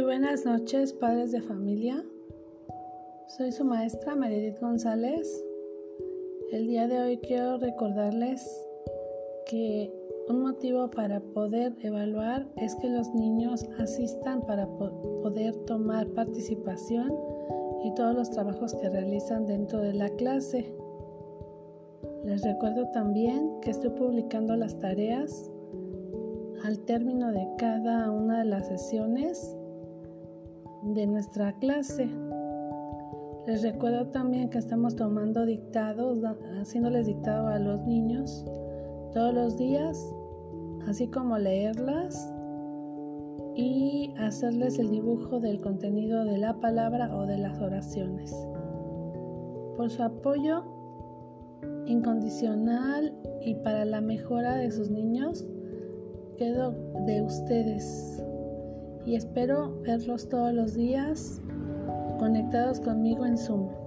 buenas noches, padres de familia. Soy su maestra Meredith González. El día de hoy quiero recordarles que un motivo para poder evaluar es que los niños asistan para poder tomar participación y todos los trabajos que realizan dentro de la clase. Les recuerdo también que estoy publicando las tareas al término de cada una de las sesiones de nuestra clase. Les recuerdo también que estamos tomando dictados, haciéndoles dictado a los niños todos los días, así como leerlas y hacerles el dibujo del contenido de la palabra o de las oraciones. Por su apoyo incondicional y para la mejora de sus niños, quedo de ustedes y espero verlos todos los días conectados conmigo en Zoom.